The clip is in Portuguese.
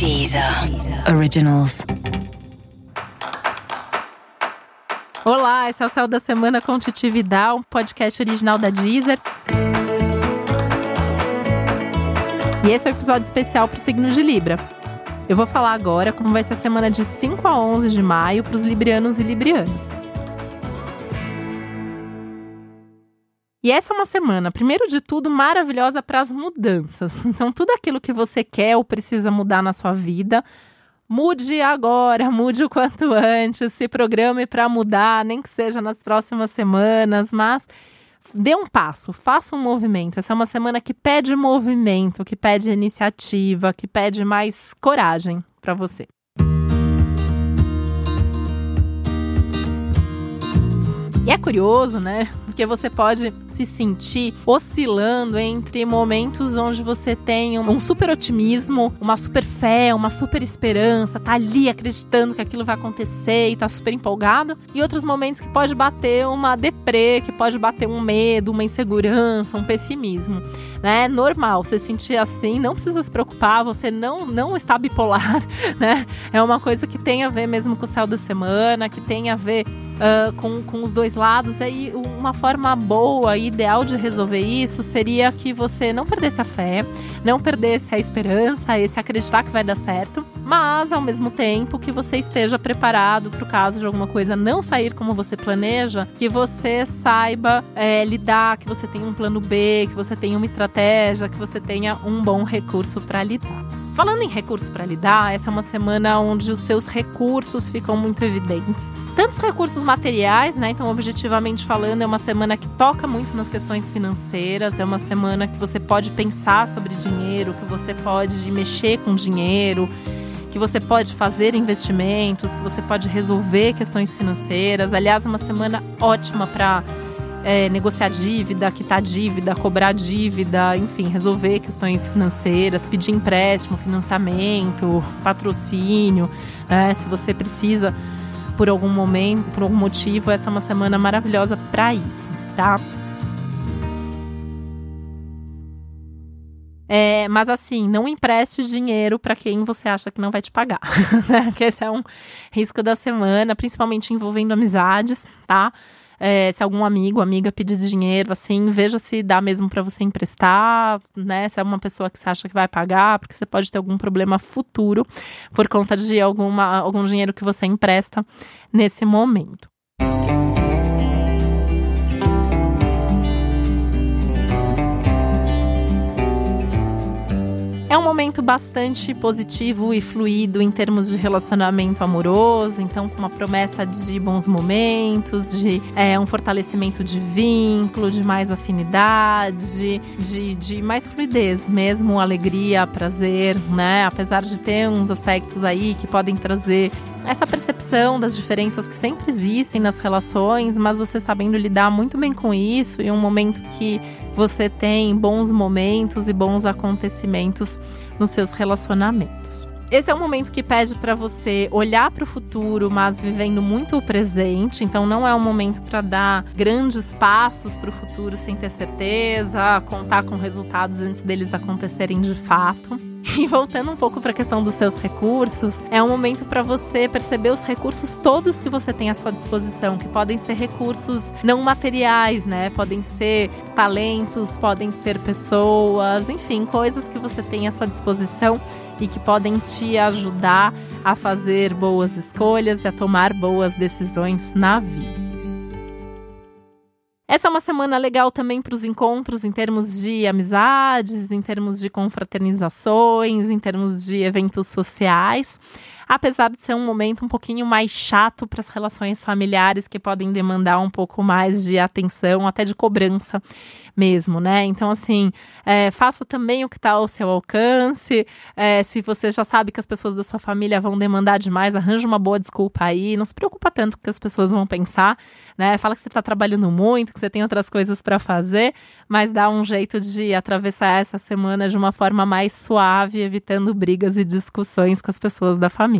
Deezer Originals. Olá, esse é o Céu da Semana com Titi Vidal, um podcast original da Deezer. E esse é o um episódio especial para o signo de Libra. Eu vou falar agora como vai ser a semana de 5 a 11 de maio para os librianos e librianas. E essa é uma semana, primeiro de tudo, maravilhosa para as mudanças. Então, tudo aquilo que você quer ou precisa mudar na sua vida, mude agora, mude o quanto antes, se programe para mudar, nem que seja nas próximas semanas, mas dê um passo, faça um movimento. Essa é uma semana que pede movimento, que pede iniciativa, que pede mais coragem para você. E é curioso, né? Porque você pode se sentir oscilando entre momentos onde você tem um super otimismo, uma super fé, uma super esperança, tá ali acreditando que aquilo vai acontecer e tá super empolgado, e outros momentos que pode bater uma deprê, que pode bater um medo, uma insegurança, um pessimismo, né? É normal você sentir assim, não precisa se preocupar, você não não está bipolar, né? É uma coisa que tem a ver mesmo com o céu da semana, que tem a ver uh, com, com os dois lados. Aí uma forma boa e ideal de resolver isso seria que você não perdesse a fé, não perdesse a esperança, esse acreditar que vai dar certo, mas ao mesmo tempo que você esteja preparado para o caso de alguma coisa não sair como você planeja, que você saiba é, lidar, que você tenha um plano B, que você tenha uma estratégia, que você tenha um bom recurso para lidar. Falando em recursos para lidar, essa é uma semana onde os seus recursos ficam muito evidentes. Tantos recursos materiais, né? Então, objetivamente falando, é uma semana que toca muito nas questões financeiras, é uma semana que você pode pensar sobre dinheiro, que você pode mexer com dinheiro, que você pode fazer investimentos, que você pode resolver questões financeiras. Aliás, é uma semana ótima para é, negociar dívida, quitar dívida, cobrar dívida, enfim, resolver questões financeiras, pedir empréstimo, financiamento, patrocínio, né? Se você precisa por algum momento, por algum motivo, essa é uma semana maravilhosa para isso, tá? É, mas assim, não empreste dinheiro para quem você acha que não vai te pagar, né? Que esse é um risco da semana, principalmente envolvendo amizades, tá? É, se algum amigo, amiga pedir dinheiro, assim, veja se dá mesmo para você emprestar, né? Se é uma pessoa que você acha que vai pagar, porque você pode ter algum problema futuro por conta de alguma, algum dinheiro que você empresta nesse momento. É um momento bastante positivo e fluido em termos de relacionamento amoroso, então com uma promessa de bons momentos, de é, um fortalecimento de vínculo, de mais afinidade, de, de mais fluidez, mesmo alegria, prazer, né? Apesar de ter uns aspectos aí que podem trazer essa percepção das diferenças que sempre existem nas relações, mas você sabendo lidar muito bem com isso e um momento que você tem bons momentos e bons acontecimentos nos seus relacionamentos. Esse é um momento que pede para você olhar para o futuro, mas vivendo muito o presente. Então, não é um momento para dar grandes passos para o futuro sem ter certeza, contar com resultados antes deles acontecerem de fato. E voltando um pouco para a questão dos seus recursos, é um momento para você perceber os recursos todos que você tem à sua disposição, que podem ser recursos não materiais, né? Podem ser talentos, podem ser pessoas, enfim, coisas que você tem à sua disposição e que podem te ajudar a fazer boas escolhas e a tomar boas decisões na vida. Essa é uma semana legal também para os encontros em termos de amizades, em termos de confraternizações, em termos de eventos sociais apesar de ser um momento um pouquinho mais chato para as relações familiares que podem demandar um pouco mais de atenção, até de cobrança mesmo, né? Então, assim, é, faça também o que está ao seu alcance. É, se você já sabe que as pessoas da sua família vão demandar demais, arranja uma boa desculpa aí. Não se preocupa tanto com o que as pessoas vão pensar, né? Fala que você está trabalhando muito, que você tem outras coisas para fazer, mas dá um jeito de atravessar essa semana de uma forma mais suave, evitando brigas e discussões com as pessoas da família.